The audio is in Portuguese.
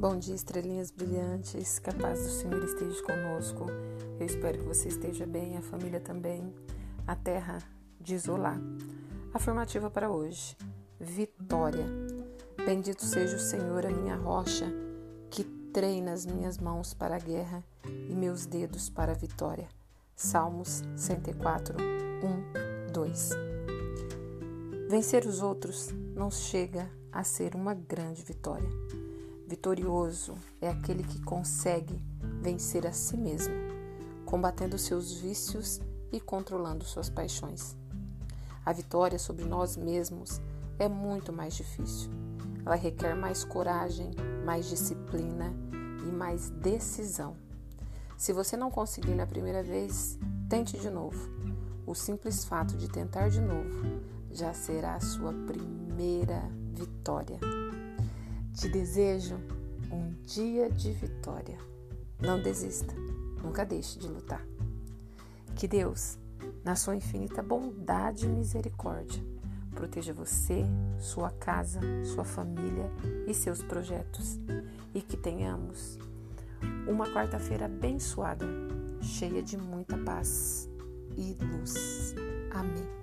Bom dia, estrelinhas brilhantes, que a paz do Senhor esteja conosco. Eu espero que você esteja bem, a família também. A terra de Isolá. Afirmativa para hoje: Vitória. Bendito seja o Senhor, a minha rocha, que treina as minhas mãos para a guerra e meus dedos para a vitória. Salmos 104, 1, 2. Vencer os outros não chega a ser uma grande vitória Vitorioso é aquele que consegue vencer a si mesmo, combatendo seus vícios e controlando suas paixões. A vitória sobre nós mesmos é muito mais difícil. Ela requer mais coragem, mais disciplina e mais decisão. Se você não conseguir na primeira vez, tente de novo. O simples fato de tentar de novo já será a sua primeira vitória. Te desejo um dia de vitória. Não desista, nunca deixe de lutar. Que Deus, na sua infinita bondade e misericórdia, proteja você, sua casa, sua família e seus projetos. E que tenhamos uma quarta-feira abençoada, cheia de muita paz e luz. Amém.